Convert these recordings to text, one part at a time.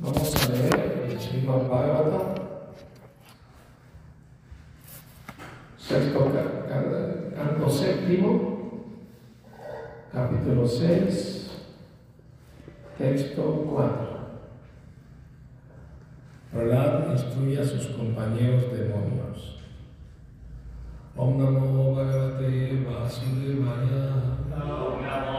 Vamos a leer el Srimad Bhagavatam, sexto ca- ca- canto séptimo, capítulo 6, texto 4. Prahlad instruye a sus compañeros demonios. Om Namo Bhagavate Vasudevaya. Om Namo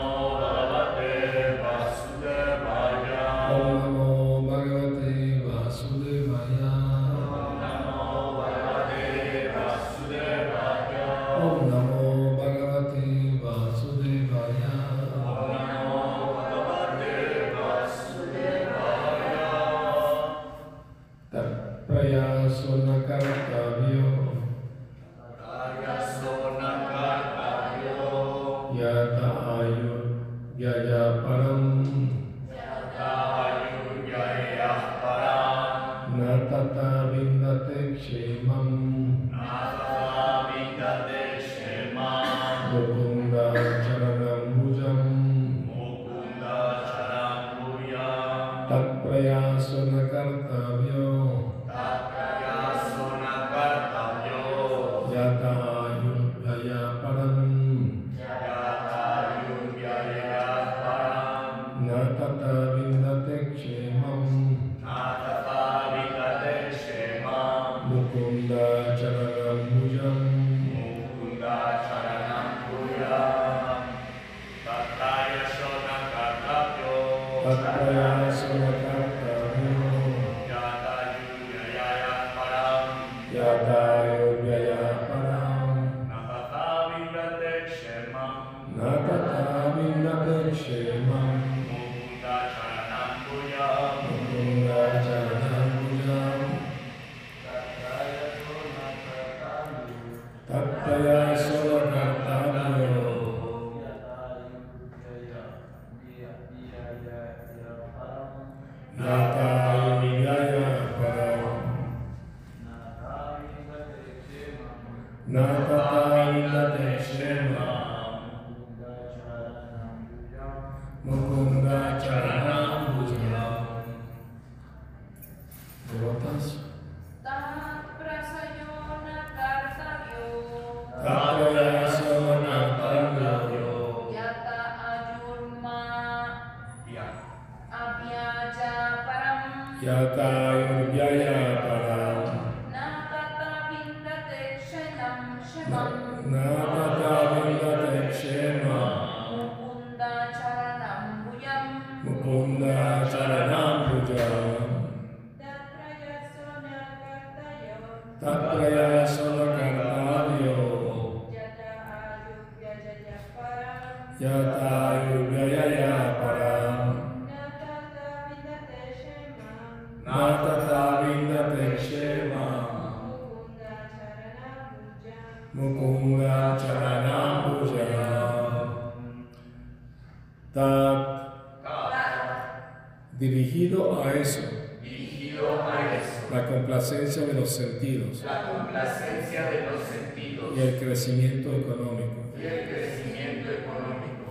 तत्प्रयास न करता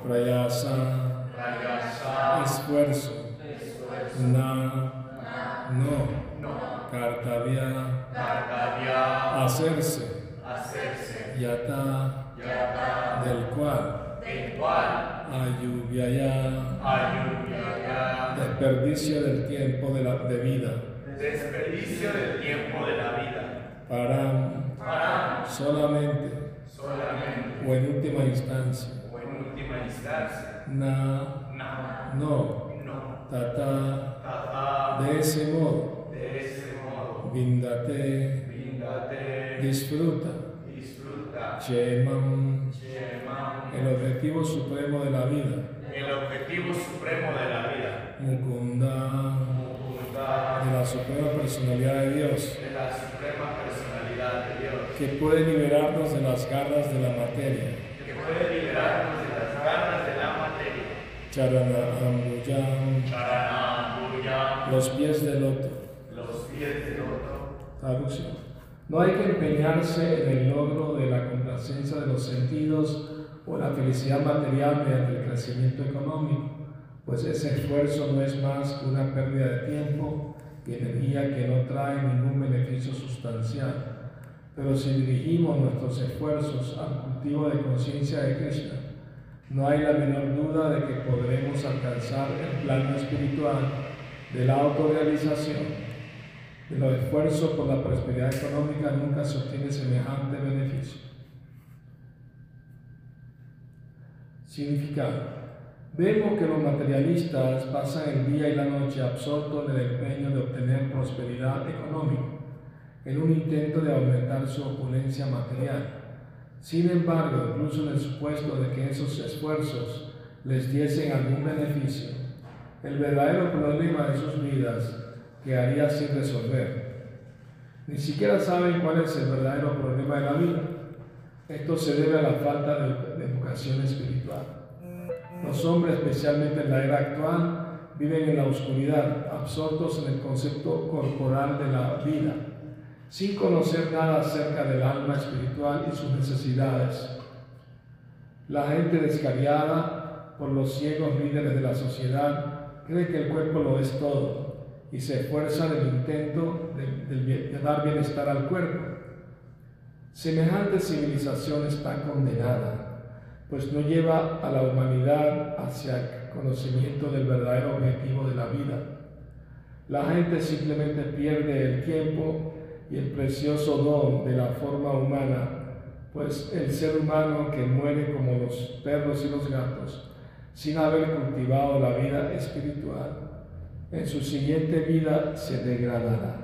Prayasa, Rayasa, esfuerzo, esfuerzo, na, no, no, kartavya, Kartavya, hacerse, hacerse, yata, Yata, del cual, del cual, ayuvyaya, desperdicio del tiempo de, la, de vida, desperdicio del tiempo de la vida, solamente. O en última instancia, instancia, na, nada, no, no, tata, tata, de ese modo, de ese modo, vindate, Vindate, disfruta, disfruta, Shemam, Shemam, el objetivo supremo de la vida, el objetivo supremo de la vida, Mukunda, Mukunda, de la suprema personalidad de Dios, de la suprema personalidad de Dios, que puede liberarnos de las garras de la materia, que puede liberarnos de las garras de la materia. Charana Ambuyam, Charanam, Bhuyam, los pies del loto. los pies del otro. Traducción. No hay que empeñarse en el logro de la complacencia de los sentidos o la felicidad material mediante el crecimiento económico, pues ese esfuerzo no es más que una pérdida de tiempo y energía que no trae ningún beneficio sustancial. Pero si dirigimos nuestros esfuerzos al cultivo de conciencia de Krishna, no hay la menor duda de que podremos alcanzar el plano espiritual de la autorrealización. De los esfuerzos por la prosperidad económica nunca se obtiene semejante beneficio. Significado. Vemos que los materialistas pasan el día y la noche absortos en el empeño de obtener prosperidad económica, en un intento de aumentar su opulencia material. Sin embargo, incluso en el supuesto de que esos esfuerzos les diesen algún beneficio, el verdadero problema de sus vidas quedaría sin resolver. Ni siquiera saben cuál es el verdadero problema de la vida. Esto se debe a la falta de, educación espiritual. Los hombres, especialmente en la era actual, viven en la oscuridad, absortos en el concepto corporal de la vida sin conocer nada acerca del alma espiritual y sus necesidades. La gente descarriada por los ciegos líderes de la sociedad cree que el cuerpo lo es todo y se esfuerza en el intento de, dar bienestar al cuerpo. Semejante civilización está condenada, pues no lleva a la humanidad hacia el conocimiento del verdadero objetivo de la vida. La gente simplemente pierde el tiempo y el precioso don de la forma humana, pues el ser humano que muere como los perros y los gatos, sin haber cultivado la vida espiritual, en su siguiente vida se degradará,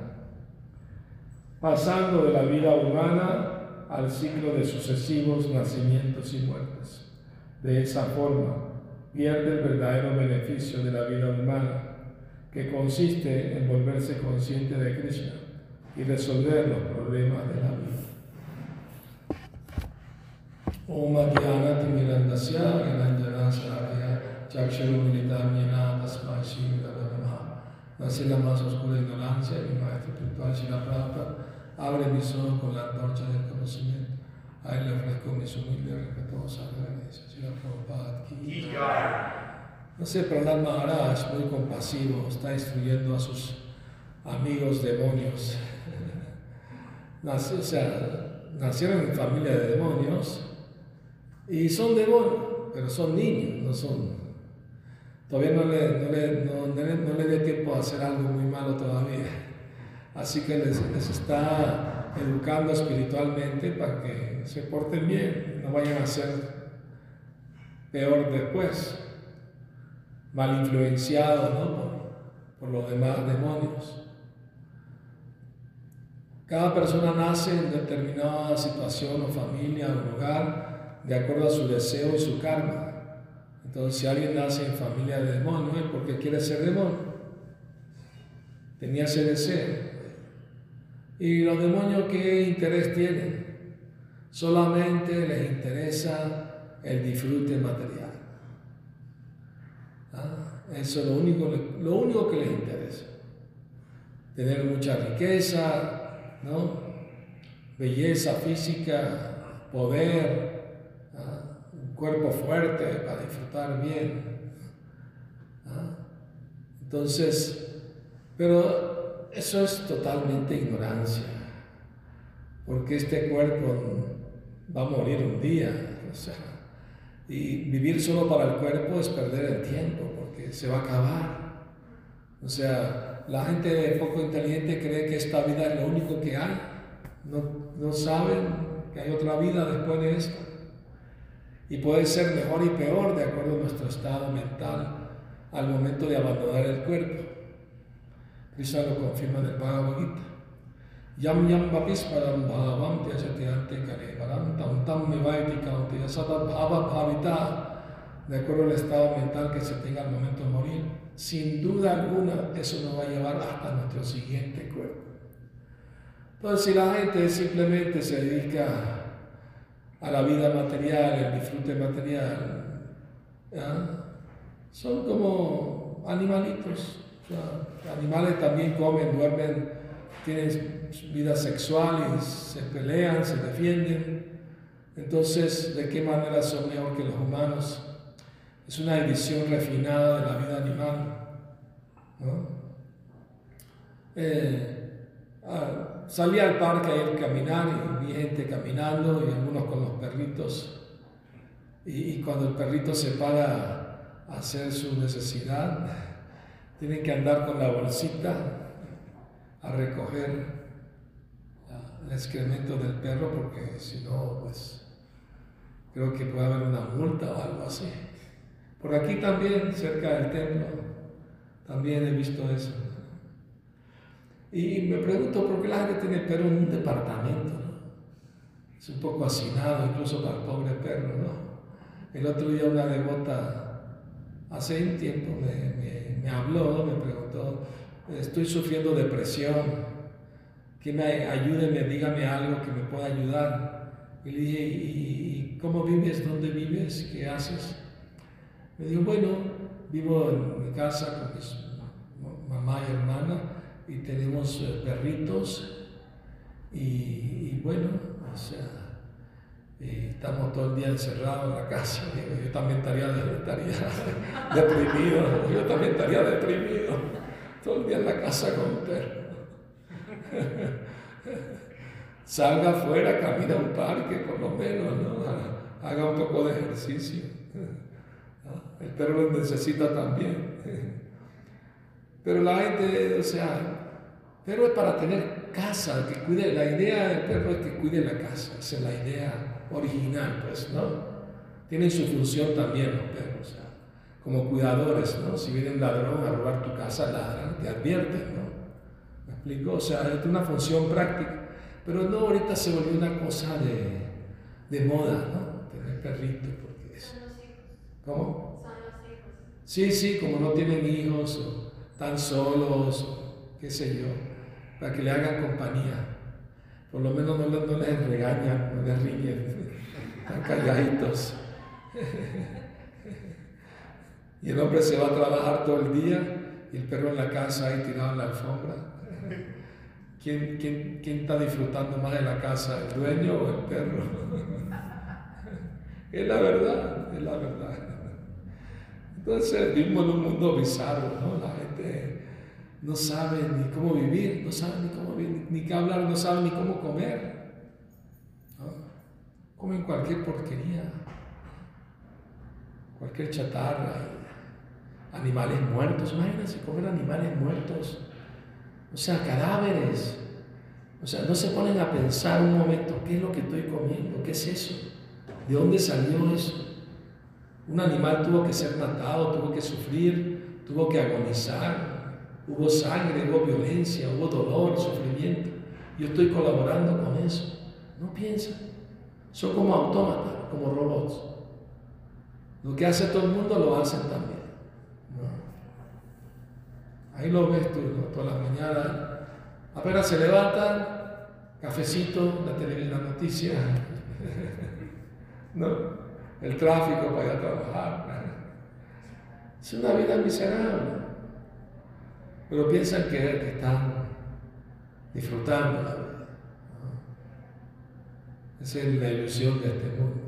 pasando de la vida humana al ciclo de sucesivos nacimientos y muertes. De esa forma, pierde el verdadero beneficio de la vida humana, que consiste en volverse consciente de Krishna y resolver los problemas de la vida. Om Adhyana Timirandasya Gananjana Saraya Chaksharumilitam Yena Tasma Shri Nace la más oscura ignorancia, mi maestro espiritual la Prabhupada abre mis ojos con la antorcha del conocimiento. A él le ofrezco mis humildes y respetuosas reverencias. Shila Prabhupada. No sé, el Maharaj, muy compasivo, está instruyendo a sus amigos demonios o sea, nacieron en familia de demonios y son demonios, pero son niños, no son. Todavía no le, no no, dé tiempo a hacer algo muy malo todavía. Así que les, les está educando espiritualmente para que se porten bien, no vayan a ser peor después, mal influenciados por, por los demás demonios. Cada persona nace en determinada situación o familia o lugar de acuerdo a su deseo y su karma. Entonces, si alguien nace en familia de demonios es porque quiere ser demonio. Tenía ese deseo. ¿Y los demonios qué interés tienen? Solamente les interesa el disfrute material. ¿Ah? Eso es lo único, lo único que les interesa. Tener mucha riqueza, ¿no? Belleza física, poder, un cuerpo fuerte para disfrutar bien. Entonces, pero eso es totalmente ignorancia, porque este cuerpo va a morir un día, y vivir solo para el cuerpo es perder el tiempo, porque se va a acabar. O sea, la gente poco inteligente cree que esta vida es lo único que hay. No, no saben que hay otra vida después de esto. Y puede ser mejor y peor de acuerdo a nuestro estado mental al momento de abandonar el cuerpo. Krishna lo confirma el Bhagavad Gita. Yam yam param bhavam tyajati kare param tam tam nivaiti kaunti satat bhava bhavita de acuerdo al estado mental que se tenga al momento de morir sin duda alguna eso nos va a llevar hasta nuestro siguiente cuerpo. Entonces, si la gente simplemente se dedica a la vida material, el disfrute material, son como animalitos. animales también comen, duermen, tienen vida sexual y se pelean, se defienden. Entonces, ¿de qué manera son mejor que los humanos? Es una edición refinada de la vida animal. ¿no? Eh, ah, salí al parque a ir a caminar y vi gente caminando y algunos con los perritos. Y, y cuando el perrito se para a hacer su necesidad, tienen que andar con la bolsita a recoger el excremento del perro porque si no, pues creo que puede haber una multa o algo así. Por aquí también, cerca del templo, también he visto eso. Y me pregunto por qué la gente tiene perro en un departamento. Es un poco hacinado incluso para el pobre perro. ¿no? El otro día una devota, hace un tiempo, me, me habló, me preguntó, estoy sufriendo depresión que me ayude, dígame algo que me pueda ayudar. Y le dije, ¿y cómo vives? ¿Dónde vives? ¿Qué haces? Me dijo, bueno, vivo en mi casa con mi mamá y hermana y tenemos eh, perritos y, bueno, o sea, estamos todo el día encerrados en la casa. Yo también estaría, estaría deprimido, yo también estaría deprimido, todo el día en la casa con un perro. Salga afuera, camina a un parque por lo menos, haga un poco de ejercicio. El perro lo necesita también. Pero la gente, o sea, perro es para tener casa, que cuide, la idea del perro es que cuide la casa, esa es la idea original, pues, ¿no? Tienen su función también los perros, o sea, como cuidadores, ¿no? Si viene un ladrón a robar tu casa, ladran, te advierten, ¿no? O sea, es una función práctica. Pero no, ahorita se volvió una cosa de, de moda, ¿no? Tener perrito, porque es... ¿Cómo? Sí, sí, como no tienen hijos, o están solos, o qué sé yo, para que le hagan compañía. Por lo menos no, no les regañan, no les riñen, están calladitos. y el hombre se va a trabajar todo el día y el perro en la casa ahí tirado en la alfombra. ¿Quién, quién, quién está disfrutando más de la casa, el dueño o el perro? es la verdad, es la verdad. Entonces vivimos en un mundo bizarro, ¿no? La gente no sabe ni cómo vivir, no sabe ni cómo vivir, ni qué hablar, no sabe ni cómo comer. Comen cualquier porquería, cualquier chatarra, animales muertos. Imagínense comer animales muertos o sea, cadáveres. O sea, no se ponen a pensar un momento, ¿qué es lo que estoy comiendo? ¿Qué es eso? ¿De dónde salió eso? Un animal tuvo que ser matado, tuvo que sufrir, tuvo que agonizar, hubo sangre, hubo violencia, hubo dolor, sufrimiento. Yo estoy colaborando con eso. No piensan. Son como autómatas, como robots. Lo que hace todo el mundo lo hacen también. Ahí lo ves tú, ¿no? todas las mañanas. Apenas se levantan, cafecito, la televisión, la noticia. ¿No? El tráfico para ir a trabajar. Es una vida miserable. Pero piensan que, están disfrutando la vida. Esa es la ilusión de este mundo.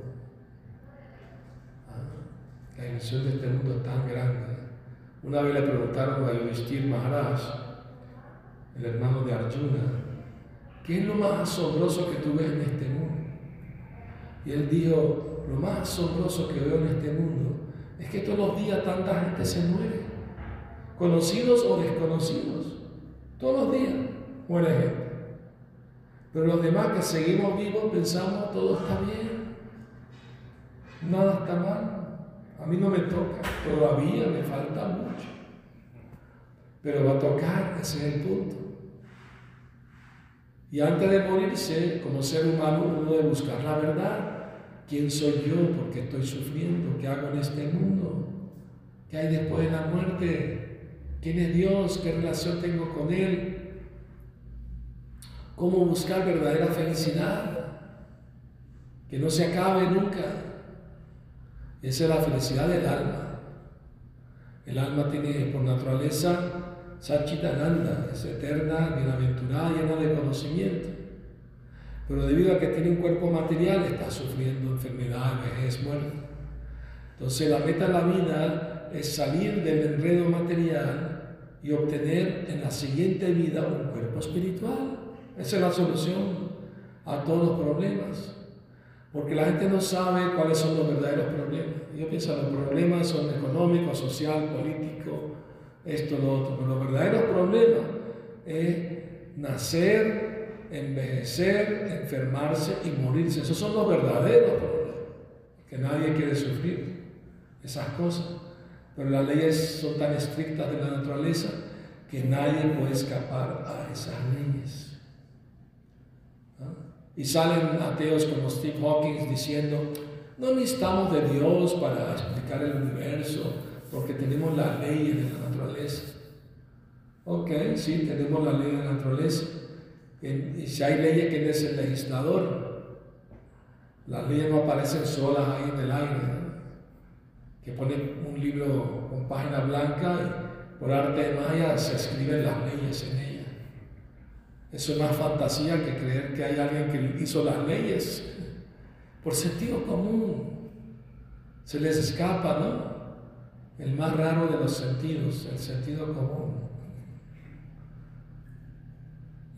Ah, la ilusión de este mundo es tan grande. Una vez le preguntaron a Yudhishthir Maharaj, el hermano de Arjuna, ¿qué es lo más asombroso que tú ves en este mundo? Y él dijo, lo más asombroso que veo en este mundo es que todos los días tanta gente se muere, conocidos o desconocidos, todos los días muere gente. Pero los demás que seguimos vivos pensamos todo está bien, nada está mal. A mí no me toca, todavía me falta mucho. Pero va a tocar, ese es el punto. Y antes de morirse, como ser humano, uno debe buscar la verdad. ¿Quién soy yo? ¿Por qué estoy sufriendo? ¿Qué hago en este mundo? ¿Qué hay después de la muerte? ¿Quién es Dios? ¿Qué relación tengo con Él? ¿Cómo buscar verdadera felicidad? Que no se acabe nunca. Esa es la felicidad del alma. El alma tiene por naturaleza Sachitananda, es eterna, bienaventurada, llena de conocimiento. Pero debido a que tiene un cuerpo material, está sufriendo enfermedad, vejez, muerte. Entonces la meta de la vida es salir del enredo material y obtener en la siguiente vida un cuerpo espiritual. Esa es la solución a todos los problemas. Porque la gente no sabe cuáles son los verdaderos problemas. Yo pienso que los problemas son económicos, social, político, esto, lo otro. Pero los verdaderos problemas es nacer, envejecer, enfermarse y morirse. Esos son los verdaderos problemas. Que nadie quiere sufrir esas cosas. Pero las leyes son tan estrictas de la naturaleza que nadie puede escapar a esas leyes. Y salen ateos como Steve Hawking diciendo, no necesitamos de Dios para explicar el universo, porque tenemos la ley de la naturaleza. Ok, sí, tenemos la ley de la naturaleza. Y si hay leyes, ¿quién es el legislador? Las leyes no aparecen solas ahí en el aire. Que pone un libro con página blanca y por arte de magia se escriben las leyes en ella. Eso es más fantasía que creer que hay alguien que hizo las leyes por sentido común. Se les escapa, ¿no? El más raro de los sentidos, el sentido común.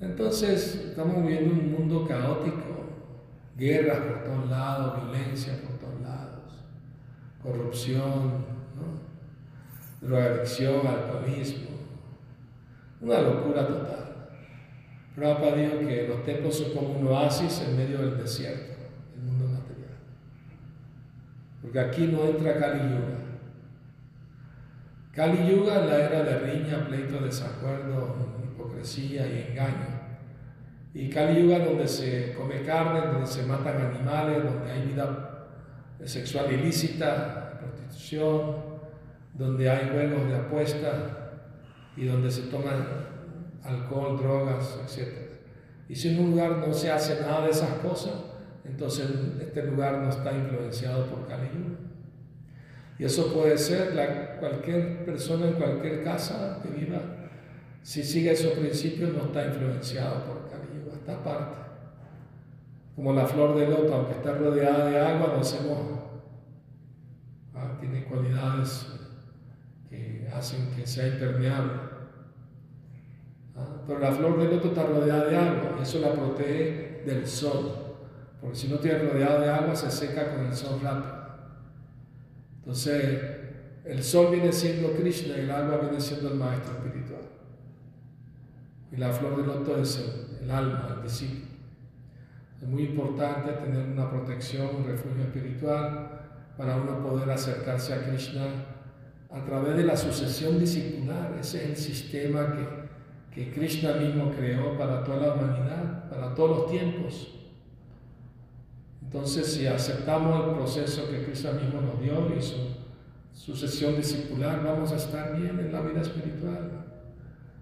Entonces estamos viviendo un mundo caótico, guerras por todos lados, violencia por todos lados, corrupción, drogadicción, alcoholismo, una locura total. Prabhupada dijo que los templos son como un oasis en medio del desierto, el mundo material. Porque aquí no entra Kali Yuga. Kali Yuga es la era de riña, pleito, desacuerdo, hipocresía y engaño. Y Kali Yuga donde se come carne, donde se matan animales, donde hay vida sexual ilícita, prostitución, donde hay juegos de apuesta y donde se toman alcohol, drogas, etc. Y si en un lugar no se hace nada de esas cosas, entonces este lugar no está influenciado por Kali Y eso puede ser cualquier persona en cualquier casa que viva, si sigue esos principios, no está influenciado por Kali está aparte. Como la flor de loto, aunque está rodeada de agua, no se moja. Ah, tiene cualidades que hacen que sea impermeable. Pero la flor de loto está rodeada de agua, eso la protege del sol. Porque si no tiene rodeada de agua, se seca con el sol rápido. Entonces, el sol viene siendo Krishna y el agua viene siendo el maestro espiritual. Y la flor de loto es el, alma, el discípulo. Es muy importante tener una protección, un refugio espiritual para uno poder acercarse a Krishna a través de la sucesión discipular. Ese es el sistema que que Krishna mismo creó para toda la humanidad, para todos los tiempos. Entonces, si aceptamos el proceso que Krishna mismo nos dio y su sucesión discipular, vamos a estar bien en la vida espiritual.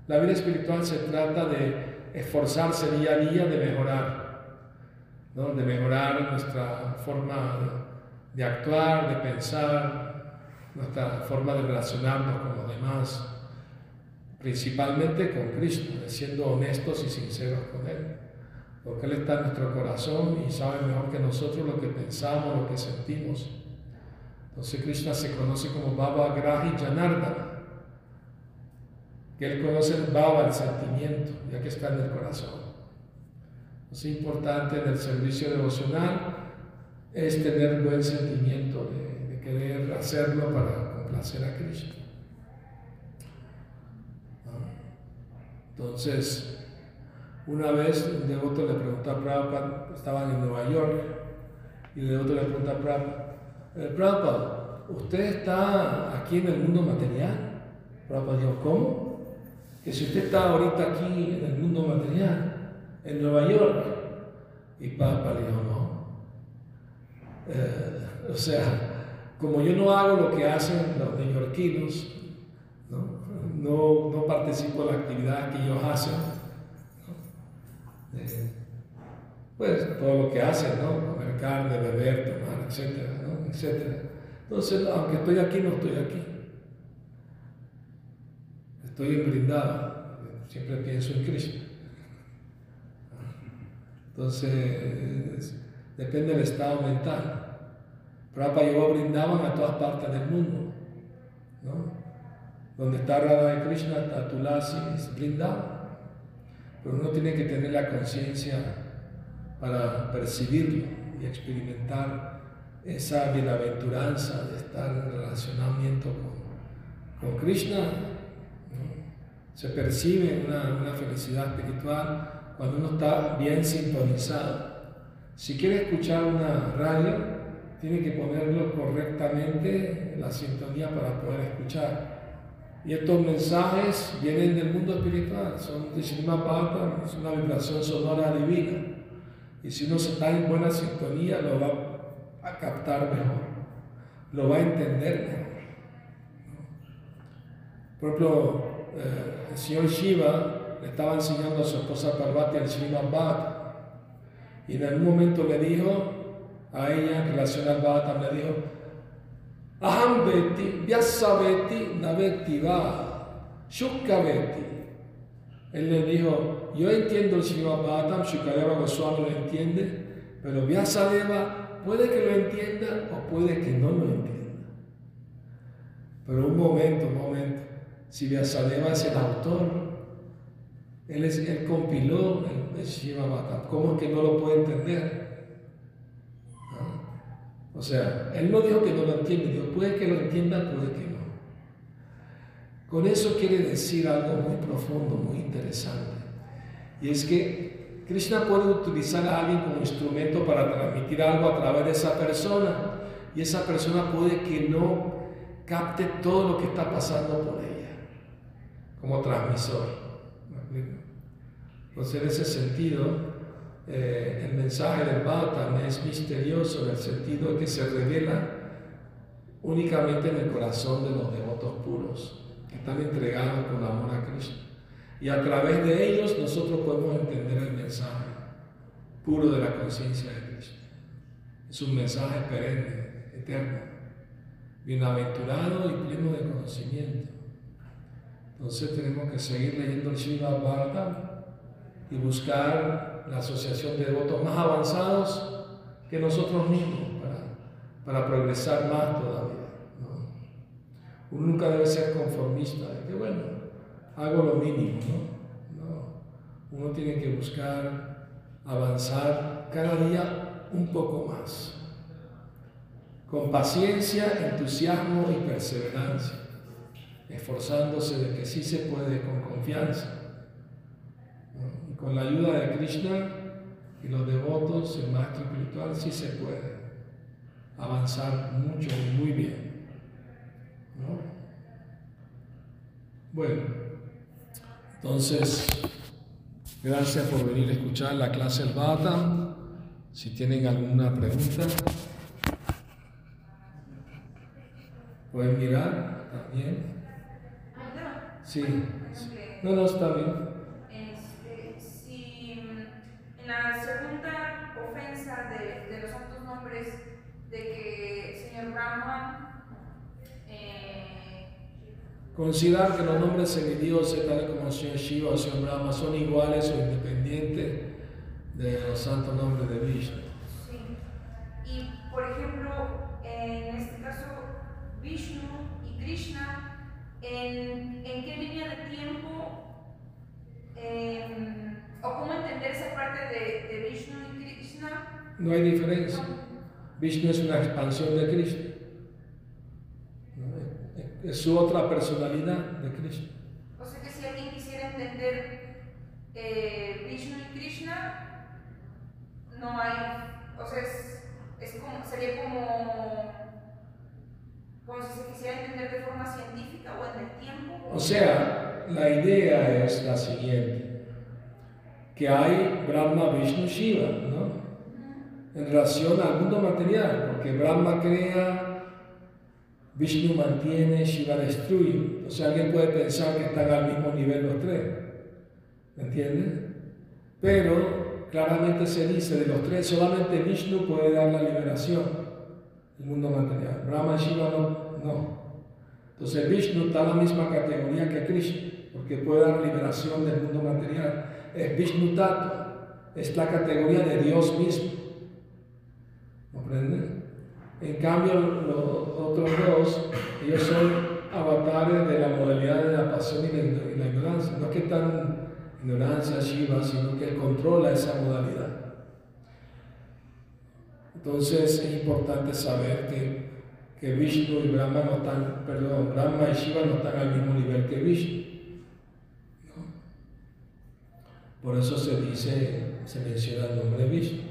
La vida espiritual se trata de esforzarse día a día de mejorar, ¿no? de mejorar nuestra forma de actuar, de pensar, nuestra forma de relacionarnos con los demás principalmente con Cristo, siendo honestos y sinceros con Él, porque Él está en nuestro corazón y sabe mejor que nosotros lo que pensamos, lo que sentimos. Entonces Krishna se conoce como Baba Grahi Janardana, que Él conoce el Baba, el sentimiento, ya que está en el corazón. Es importante en el servicio devocional es tener buen sentimiento de, querer hacerlo para complacer a Krishna. Entonces, una vez un devoto le preguntó a Prabhupada, estaban en Nueva York, y el devoto le preguntó a Prabhupada, eh, Prabhupada, ¿usted está aquí en el mundo material? Prabhupada dijo, ¿cómo? Que si usted está ahorita aquí en el mundo material, en Nueva York, y Prabhupada dijo, no. Eh, o sea, como yo no hago lo que hacen los neoyorquinos, ¿no? no, no participo en la actividad que ellos hacen. pues todo lo que hacen, ¿no? Comer carne, beber, tomar, etcétera, etcétera. Entonces, aunque estoy aquí, no estoy aquí. Estoy en brindada. Siempre pienso en Cristo. Entonces, depende del estado mental. Prabhupada llevó a Brindavan a todas partes del mundo. Donde está Radha de Krishna, está Tulasi, es. Pero uno tiene que tener la conciencia para percibirlo y experimentar esa bienaventuranza de estar en relacionamiento con, con Krishna. Se percibe una, felicidad espiritual cuando uno está bien sintonizado. Si quiere escuchar una radio, tiene que ponerlo correctamente en la sintonía para poder escuchar. Y estos mensajes vienen del mundo espiritual, son de Bhagavatam, es una vibración sonora divina. Y si uno está en buena sintonía, lo va a captar mejor, lo va a entender mejor. Por ejemplo, eh, el señor Shiva le estaba enseñando a su esposa Parvati el Srimad Bhagavatam. Y en algún momento le dijo a ella en relación al Bhagavatam, le dijo, Aham veti, vyasaveti, naveti va, shukaveti. Él le dijo, yo entiendo el Srimad Bhagavatam, Shukadeva Goswami lo entiende, pero Vyasadeva puede que lo entienda o puede que no lo entienda. Pero un momento, un momento, si Vyasadeva es el autor, él, es, él compiló el, el Bhagavatam, ¿cómo es que no lo puede entender? O sea, él no dijo que no lo entiende, dijo, puede que lo entienda, puede que no. Con eso quiere decir algo muy profundo, muy interesante. Y es que Krishna puede utilizar a alguien como instrumento para transmitir algo a través de esa persona. Y esa persona puede que no capte todo lo que está pasando por ella como transmisor. Entonces, en ese sentido, eh, el mensaje del Bhagavatam es misterioso en el sentido que se revela únicamente en el corazón de los devotos puros, que están entregados con amor a Cristo. Y a través de ellos nosotros podemos entender el mensaje puro de la conciencia de Cristo. Es un mensaje perenne, eterno, bienaventurado y pleno de conocimiento. Entonces tenemos que seguir leyendo el Shiva Bhagavatam y buscar la asociación de devotos más avanzados que nosotros mismos para, para progresar más todavía. Uno nunca debe ser conformista, de que bueno, hago lo mínimo, no. Uno tiene que buscar avanzar cada día un poco más, con paciencia, entusiasmo y perseverancia, esforzándose de que sí se puede con confianza con la ayuda de Krishna y los devotos, el maestro espiritual, sí se puede avanzar mucho y muy bien. ¿no? Bueno, entonces, gracias por venir a escuchar la clase del Bhagavatam. Si tienen alguna pregunta, pueden mirar también. Sí, no, no, está bien. Este, si mm, en la segunda ofensa de, de los santos nombres de que el señor Brahman eh, Considerar que los nombres semidioses, tales como el Señor Shiva o el Señor Brahma, son iguales o independientes de los santos nombres de Vishnu. No hay diferencia. Vishnu es una expansión de Krishna. ¿no? Es su otra personalidad de Krishna. O sea que si alguien quisiera entender eh, Vishnu y Krishna, no hay, o sea, es, es como, sería como, como si se quisiera entender de forma científica o en el tiempo. O sea, la idea es la siguiente, que hay Brahma, Vishnu, Shiva, ¿no? En relación al mundo material, porque Brahma crea, Vishnu mantiene, Shiva destruye. Sea, alguien puede pensar que están al mismo nivel los tres, ¿me entiendes? Pero claramente se dice, de los tres solamente Vishnu puede dar la liberación del mundo material. Brahma y Shiva no. no. Entonces Vishnu está en la misma categoría que Krishna, porque puede dar liberación del mundo material. Es Vishnu Tattva, es la categoría de Dios mismo. En cambio, los otros dos, ellos son avatares de la modalidad de la pasión y y la ignorancia. No es que están ignorancia Shiva, sino que él controla esa modalidad. Entonces es importante saber que, que Vishnu y Brahma no están, perdón, Brahma y Shiva no están al mismo nivel que Vishnu. Por eso se dice, se menciona el nombre de Vishnu.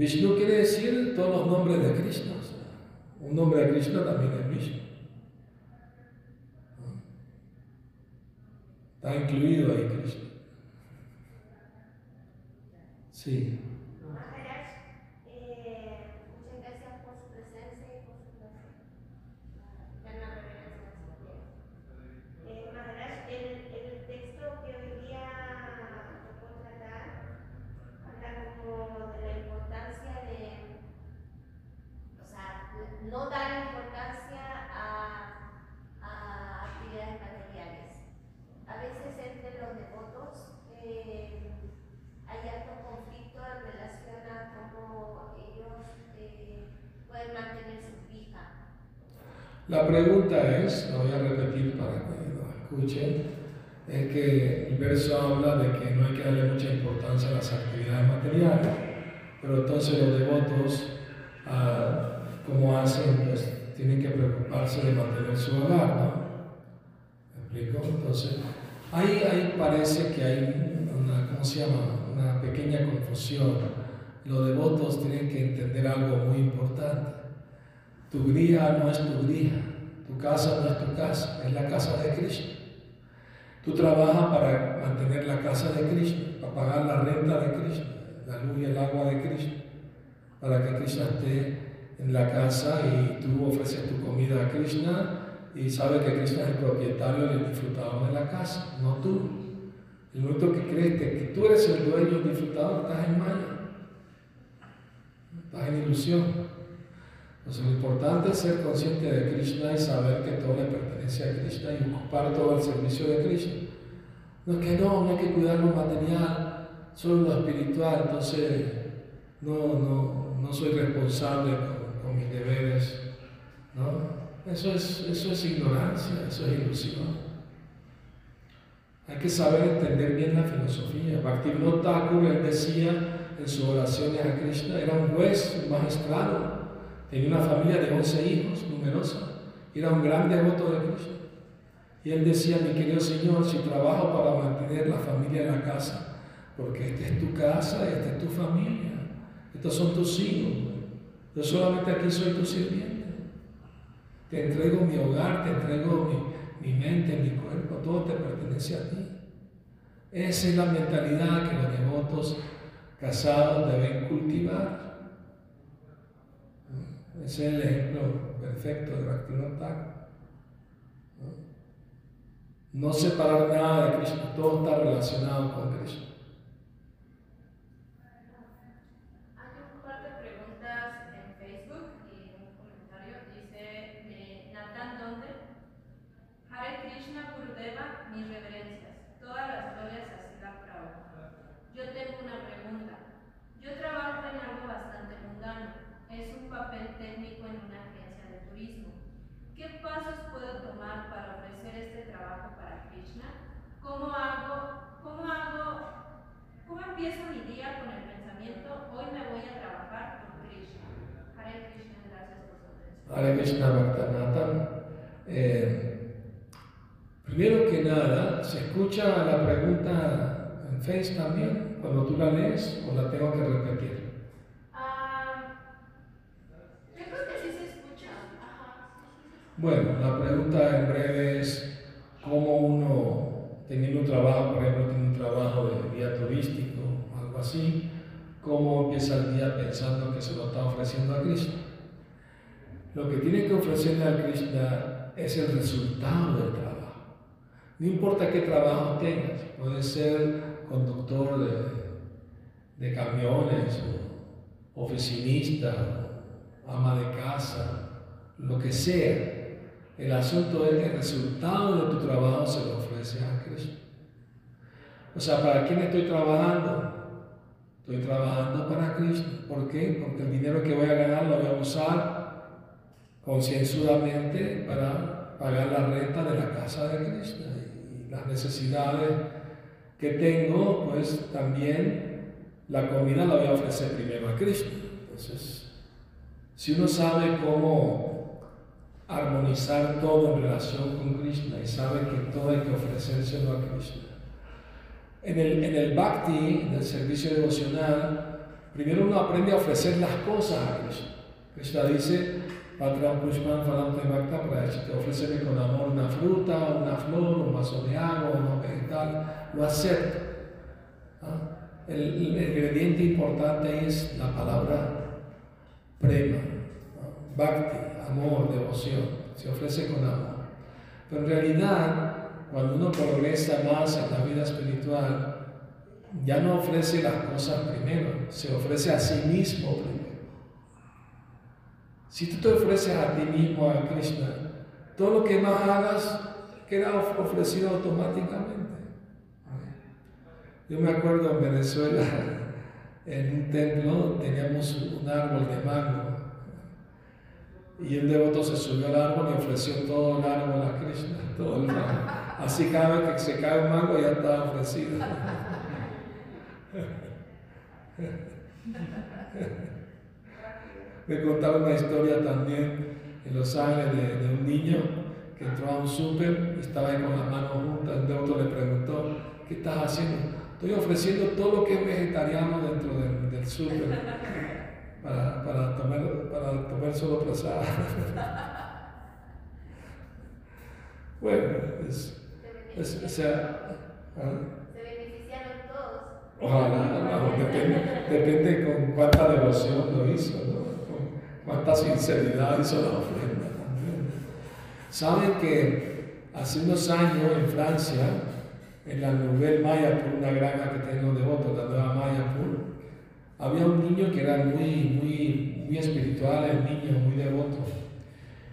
Vishnu quiere decir todos los nombres de Krishna. un nombre de Krishna también es Vishnu. Está incluido ahí Krishna. Sí. Maharaj, eh, muchas gracias por su presencia y por su clase. Eterna reverencia al Señor. Eh, Maharaj, el, el texto que hoy día tocó tratar habla como de la importancia de, o sea, no dar importancia a, a actividades materiales. A veces entre los devotos eh, hay alto conflicto en relación a cómo ellos eh, pueden mantener su fija. La pregunta es, lo voy a repetir para que lo escuchen, es que el verso habla de que no hay que darle mucha importancia a las actividades materiales, pero entonces los devotos, ah, como hacen, pues tienen que preocuparse de mantener su hogar, ¿no? ¿Me explico? Entonces, ahí, ahí parece que hay ¿cómo se llama? Una pequeña confusión. Los devotos tienen que entender algo muy importante. Tu grija no es tu grija, tu casa no es tu casa, es la casa de Krishna. Tú trabajas para mantener la casa de Krishna, para pagar la renta de Krishna, la luz y el agua de Krishna, para que Krishna esté en la casa y tú ofreces tu comida a Krishna y sabes que Krishna es el propietario y el disfrutador de la casa, no tú. El momento que crees que, tú eres el dueño y el disfrutador, estás en maya, estás en ilusión. Entonces lo importante es ser consciente de Krishna y saber que todo le pertenece a Krishna y ocupar todo el servicio de Krishna. No es que no, no hay que cuidar lo material, solo lo espiritual, entonces no, no, no soy responsable con, mis deberes. ¿no? Eso, es, eso es ignorancia, eso es ilusión. Hay que saber entender bien la filosofía. Bhaktivinoda Thakur, decía en sus oraciones a Krishna, era un juez, un magistrado, tenía una familia de 11 hijos, numerosa, era un gran devoto de Krishna. Y él decía, mi querido Señor, si trabajo para mantener la familia en la casa, porque esta es tu casa esta es tu familia, estos son tus hijos, yo solamente aquí soy tu sirviente. Te entrego mi hogar, te entrego mi, mi mente, mi cuerpo, todo te pertenece a ti. Esa es la mentalidad que los devotos casados deben cultivar. Ese es el ejemplo perfecto de Bhaktivinoda. ¿no? No separar nada de Krishna, todo está relacionado con Krishna. Hay un par de preguntas en Facebook y un comentario. Dice de Nathan Donde. Hare Krishna Gurudeva, mis reverencias. Todas las glorias a Sila Prabhupada. Yo tengo una pregunta. Yo trabajo en algo bastante mundano. Es un papel técnico en una agencia de turismo. ¿Qué pasos puedo tomar para ofrecer este trabajo para Krishna? ¿Cómo hago, cómo hago, cómo empiezo mi día con el pensamiento, hoy me voy a trabajar con Krishna? Hare Krishna, gracias por su atención. Hare Krishna Bhaktanatan. Eh, primero que nada, ¿se escucha la pregunta en Face también cuando tú la lees o la tengo que repetir? Ah, yo creo que sí se escucha. Ajá. Bueno, la pregunta en breve es cómo uno, teniendo un trabajo, por ejemplo, tiene un trabajo de guía turístico, algo así, cómo empieza el día pensando que se lo está ofreciendo a Krishna. Lo que tiene que ofrecerle a Krishna es el resultado del trabajo. No importa qué trabajo tengas, puede ser conductor de, camiones, oficinista, ama de casa, lo que sea. El asunto es que el resultado de tu trabajo se lo ofrece a Krishna. O sea, ¿para quién estoy trabajando? Estoy trabajando para Krishna. ¿Por qué? Porque el dinero que voy a ganar lo voy a usar concienzudamente para pagar la renta de la casa de Krishna y las necesidades que tengo, pues también la comida la voy a ofrecer primero a Krishna. Entonces, si uno sabe cómo armonizar todo en relación con Krishna y sabe que todo hay que ofrecérselo a Krishna. En el, en el bhakti, en el servicio devocional, primero uno aprende a ofrecer las cosas a Krishna. Krishna dice, Patram Pushpan Falante Bhakta Prayachita, ofréceme con amor una fruta, una flor, un vaso de agua, un vegetal, lo acepto. El, el ingrediente importante es la palabra prema, ¿no? bhakti, amor, devoción, se ofrece con amor. Pero en realidad, cuando uno progresa más en la vida espiritual, ya no ofrece las cosas primero, se ofrece a sí mismo primero. Si tú te ofreces a ti mismo, a Krishna, todo lo que más hagas queda ofrecido automáticamente. Yo me acuerdo en Venezuela, en un templo teníamos un árbol de mango y un devoto se subió al árbol y ofreció todo el árbol a Krishna, todo el mango. Así cada vez que se cae un mango ya está ofrecido. Me contaron una historia también en Los Ángeles de, un niño que entró a un súper estaba ahí con las manos juntas. El devoto le preguntó, ¿qué estás haciendo? Estoy ofreciendo todo lo que es vegetariano dentro del, del súper para, para, tomar, para tomar solo prasada. bueno, es, es, o sea, ¿ah? Se beneficiaron todos. Ojalá, no, depende, depende con cuánta devoción lo hizo, ¿no? con cuánta sinceridad hizo la ofrenda. Saben que hace unos años en Francia, en la Nouvelle Mayapur, una granja que tengo devoto, la nueva Mayapur, había un niño que era muy, muy, muy espiritual, el niño muy devoto.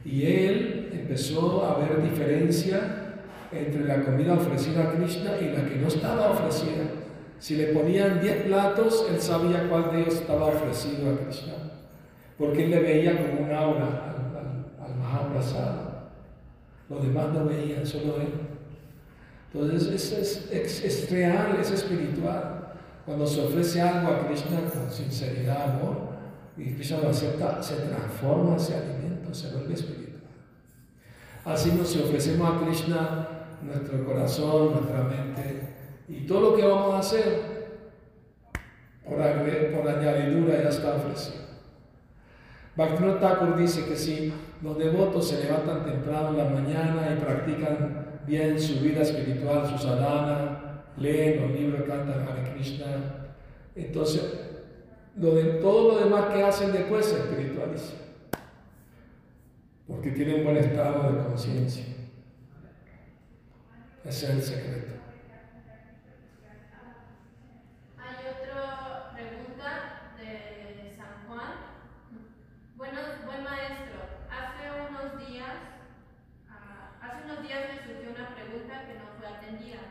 Y él empezó a ver diferencia entre la comida ofrecida a Krishna y la que no estaba ofrecida. Si le ponían 10 platos, él sabía cuál de ellos estaba ofrecido a Krishna, porque él le veía como un aura al, al, al. Los demás no veían, solo él. Entonces es, es, real, es espiritual. Cuando se ofrece algo a Krishna con sinceridad, amor, y Krishna lo acepta, se transforma ese alimento, se vuelve espiritual. Así nos ofrecemos a Krishna nuestro corazón, nuestra mente y todo lo que vamos a hacer, por, por añadidura ya está ofrecido. Bhaktivinoda Thakur dice que si los devotos se levantan temprano en la mañana y practican bien su vida espiritual, su sadhana, leen los libros, cantan Hare Krishna, entonces todo lo demás que hacen después se espiritualiza, porque tienen buen estado de conciencia. Ese es el secreto. Hay otra pregunta de San Juan. Bueno, buen maestro, hace unos días, uh, hace unos días me surgió una pregunta que no fue atendida.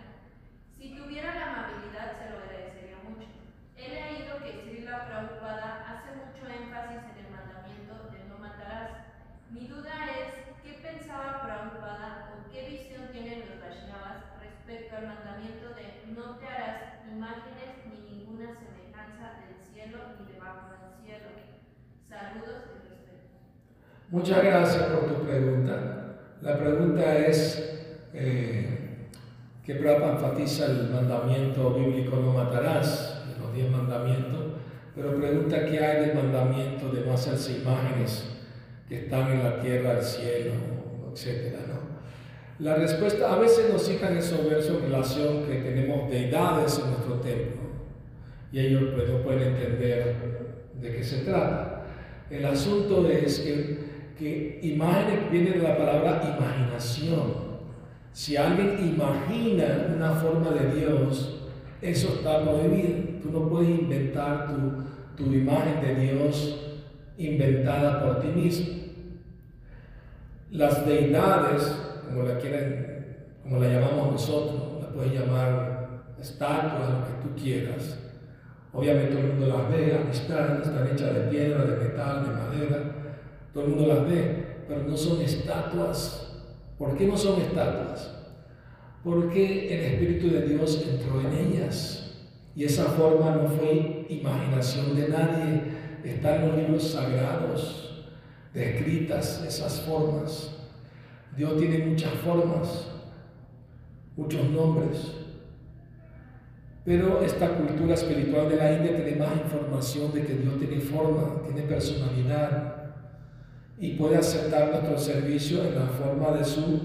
Si tuviera la amabilidad, se lo agradecería mucho. He leído que Srila Prabhupada hace mucho énfasis en el mandamiento de no matarás. Mi duda es, ¿qué pensaba Prabhupada o qué visión tienen los Vaishnavas respecto al mandamiento de no te harás imágenes ni ninguna semejanza del cielo ni debajo del cielo? Saludos y respeto. Muchas gracias por tu pregunta. La pregunta es eh, que Prabhupada enfatiza el mandamiento bíblico no matarás, los diez mandamientos, pero pregunta qué hay del mandamiento de no hacerse imágenes que están en la tierra, el cielo, etcétera. La respuesta, a veces nos citan esos versos en relación que tenemos deidades en nuestro templo y ellos pues, no pueden entender de qué se trata. El asunto es que, que imágenes viene de la palabra imaginación. Si alguien imagina una forma de Dios, eso está prohibido. Tú no puedes inventar tu, tu imagen de Dios inventada por ti mismo. Las deidades, como la quieren, como la llamamos nosotros, la puedes llamar estatua, lo que tú quieras, Obviamente todo el mundo las ve, amistades, están hechas de piedra, de metal, de madera, todo el mundo las ve, pero no son estatuas. ¿Por qué no son estatuas? Porque el Espíritu de Dios entró en ellas. Y esa forma no fue imaginación de nadie, está en los libros sagrados, descritas esas formas. Dios tiene muchas formas, muchos nombres. Pero esta cultura espiritual de la India tiene más información de que Dios tiene forma, tiene personalidad y puede aceptar nuestro servicio en la forma de su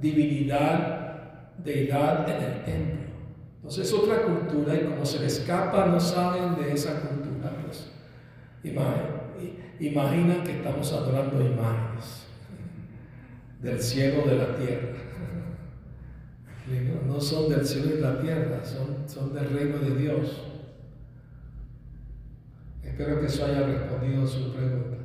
divinidad, deidad en el templo. Entonces es otra cultura y como se le escapa, no saben de esa cultura, pues imaginan que estamos adorando imágenes del cielo de la tierra. No son del cielo y la tierra, son, son del reino de Dios. Espero que eso haya respondido a su pregunta.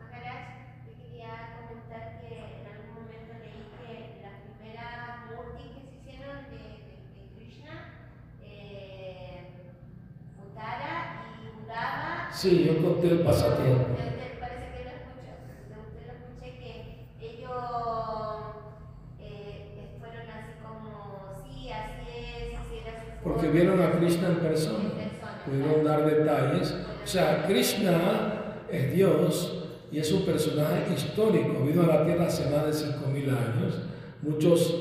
Maharaj, te quería comentar que en algún momento leí que la primera murti que se hicieron de, de- de Krishna, eh, Uttara y Udava. Sí, yo conté el pasatiempo. Parece que lo usted lo escuché que ellos eh, fueron así como, sí, así es, así era su Porque forma". vieron a Krishna en persona, pudieron dar detalles. O sea, Krishna es Dios y es un personaje histórico, vino a la tierra hace más de 5.000 años. Muchos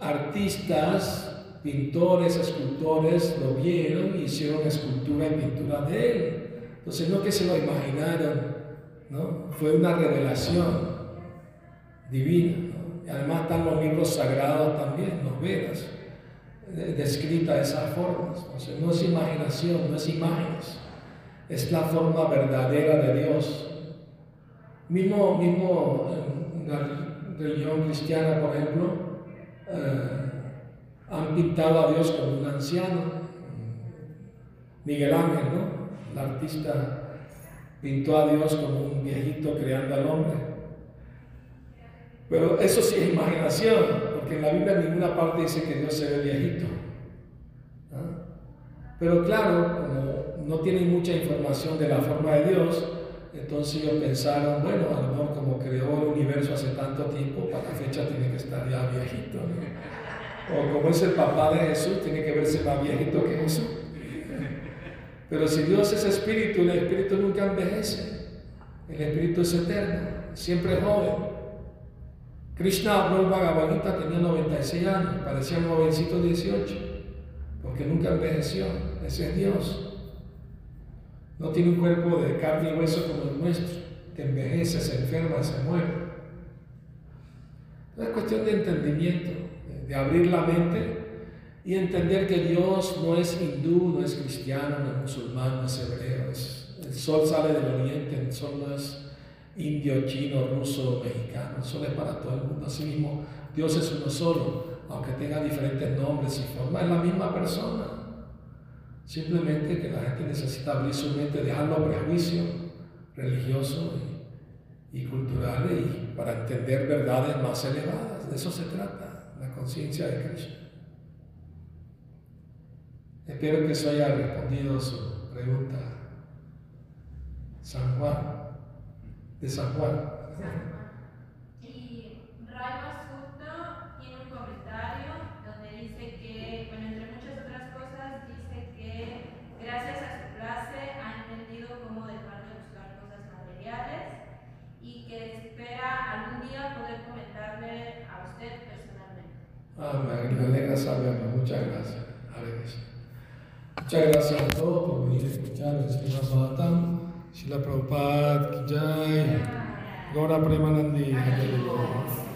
artistas, pintores, escultores lo vieron y hicieron escultura y pintura de él. Entonces no que se lo imaginaron, ¿no? Fue una revelación divina. Y además están los libros sagrados también, los Vedas, descritas de esas formas. Entonces no es imaginación, no es imágenes, es la forma verdadera de Dios. Mismo, mismo en la religión cristiana, por ejemplo, eh, han pintado a Dios como un anciano. Miguel Ángel, ¿no? El artista pintó a Dios como un viejito creando al hombre. Pero eso sí es imaginación, porque en la Biblia en ninguna parte dice que Dios se ve viejito. ¿ah? Pero claro, como no tienen mucha información de la forma de Dios, entonces ellos pensaron, bueno, a lo mejor como creó el universo hace tanto tiempo, para la fecha tiene que estar ya viejito. ¿no? O como es el papá de Jesús, tiene que verse más viejito que Jesús. Pero si Dios es espíritu, el espíritu nunca envejece. El espíritu es eterno, siempre joven. Krishna habló el Bhagavad tenía 96 años, parecía un jovencito de 18, porque nunca envejeció. Ese es Dios. No tiene un cuerpo de carne y hueso como el nuestro, que envejece, se enferma, se muere. Es cuestión de entendimiento, de abrir la mente y entender que Dios no es hindú, no es cristiano, no es musulmán, no es hebreo. el sol sale del oriente, el sol no es indio, chino, ruso, mexicano, el sol es para todo el mundo. Asimismo, Dios es uno solo, aunque tenga diferentes nombres y formas, es la misma persona. Simplemente que la gente necesita abrir su mente, dejar los prejuicios religiosos y, y culturales y para entender verdades más elevadas. De eso se trata, la conciencia de Cristo. Espero que eso haya respondido a su pregunta. San Juan, de San Juan. Y Raiva Sutta tiene un comentario donde dice que, bueno, entre muchas otras cosas, dice que gracias a su clase ha entendido cómo dejar de buscar cosas materiales y que espera algún día poder comentarle a usted personalmente. Ah, me me alegra saberlo. Muchas gracias. Muchas gracias a todos por venir a escuchar el Srimad Bhagavatam. Shila Prabhupada, Ki Jai. Gora Premanandi. Krishna.